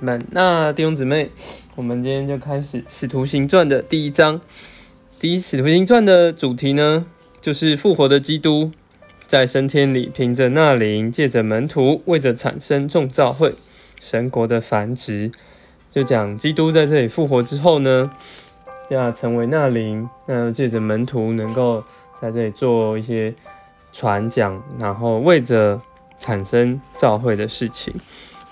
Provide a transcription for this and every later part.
们，那弟兄姊妹，我们今天就开始《使徒行传》的第一章。第一，《使徒行传》的主题呢，就是复活的基督在升天里，凭着那灵，借着门徒，为着产生众教会、神国的繁殖，就讲基督在这里复活之后呢，要成为那灵，那借着门徒能够在这里做一些传讲，然后为着产生教会的事情。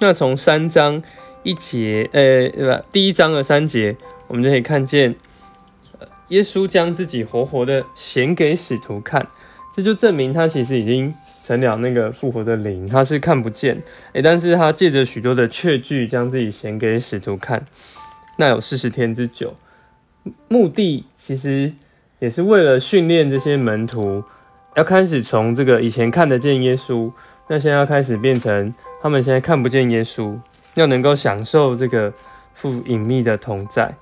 那从三章。一节，呃，对吧？第一章的三节，我们就可以看见，耶稣将自己活活的显给使徒看，这就证明他其实已经成了那个复活的灵，他是看不见，诶，但是他借着许多的确据将自己显给使徒看，那有四十天之久，目的其实也是为了训练这些门徒，要开始从这个以前看得见耶稣，那现在要开始变成他们现在看不见耶稣。要能够享受这个父隐秘的同在。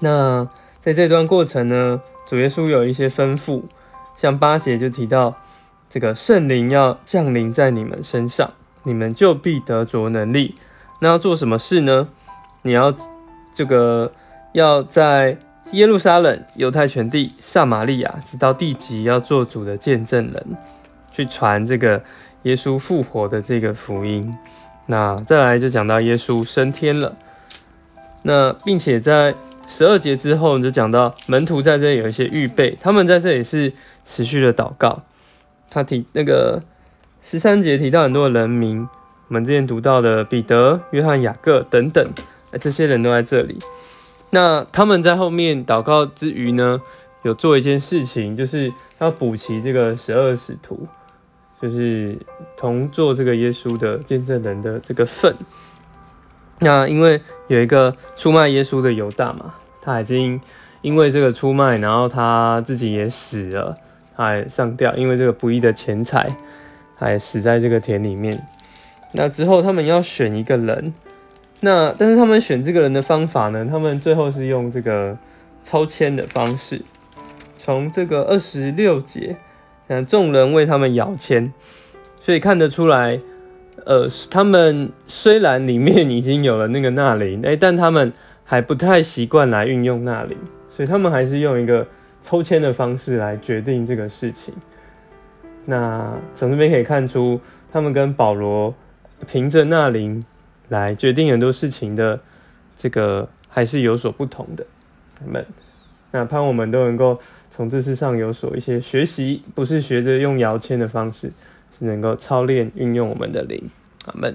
那在这段过程呢，主耶稣有一些吩咐，像八节就提到这个圣灵要降临在你们身上，你们就必得着能力。那要做什么事呢？你要这个要在耶路撒冷、犹太全地、撒玛利亚，直到地极，要做主的见证人，去传这个耶稣复活的这个福音。那再来就讲到耶稣升天了，那并且在十二节之后就讲到门徒在这里有一些预备，他们在这里是持续的祷告。他提那个十三节提到很多人名，我们之前读到的彼得、约翰、雅各等等，这些人都在这里。那他们在后面祷告之余呢，有做一件事情，就是要补齐这个十二使徒。就是同做这个耶稣的见证人的这个份。那因为有一个出卖耶稣的犹大嘛，他已经因为这个出卖，然后他自己也死了，他还上吊，因为这个不义的钱财，还死在这个田里面。那之后他们要选一个人，那但是他们选这个人的方法呢？他们最后是用这个抽签的方式，从这个二十六节。众人为他们摇签，所以看得出来，呃，他们虽然里面已经有了那个纳林，哎，但他们还不太习惯来运用纳林，所以他们还是用一个抽签的方式来决定这个事情。那从这边可以看出，他们跟保罗凭着纳林来决定很多事情的这个还是有所不同的。他们。那盼我们都能够从这事上有所一些学习，不是学着用摇签的方式，是能够操练运用我们的灵。阿门。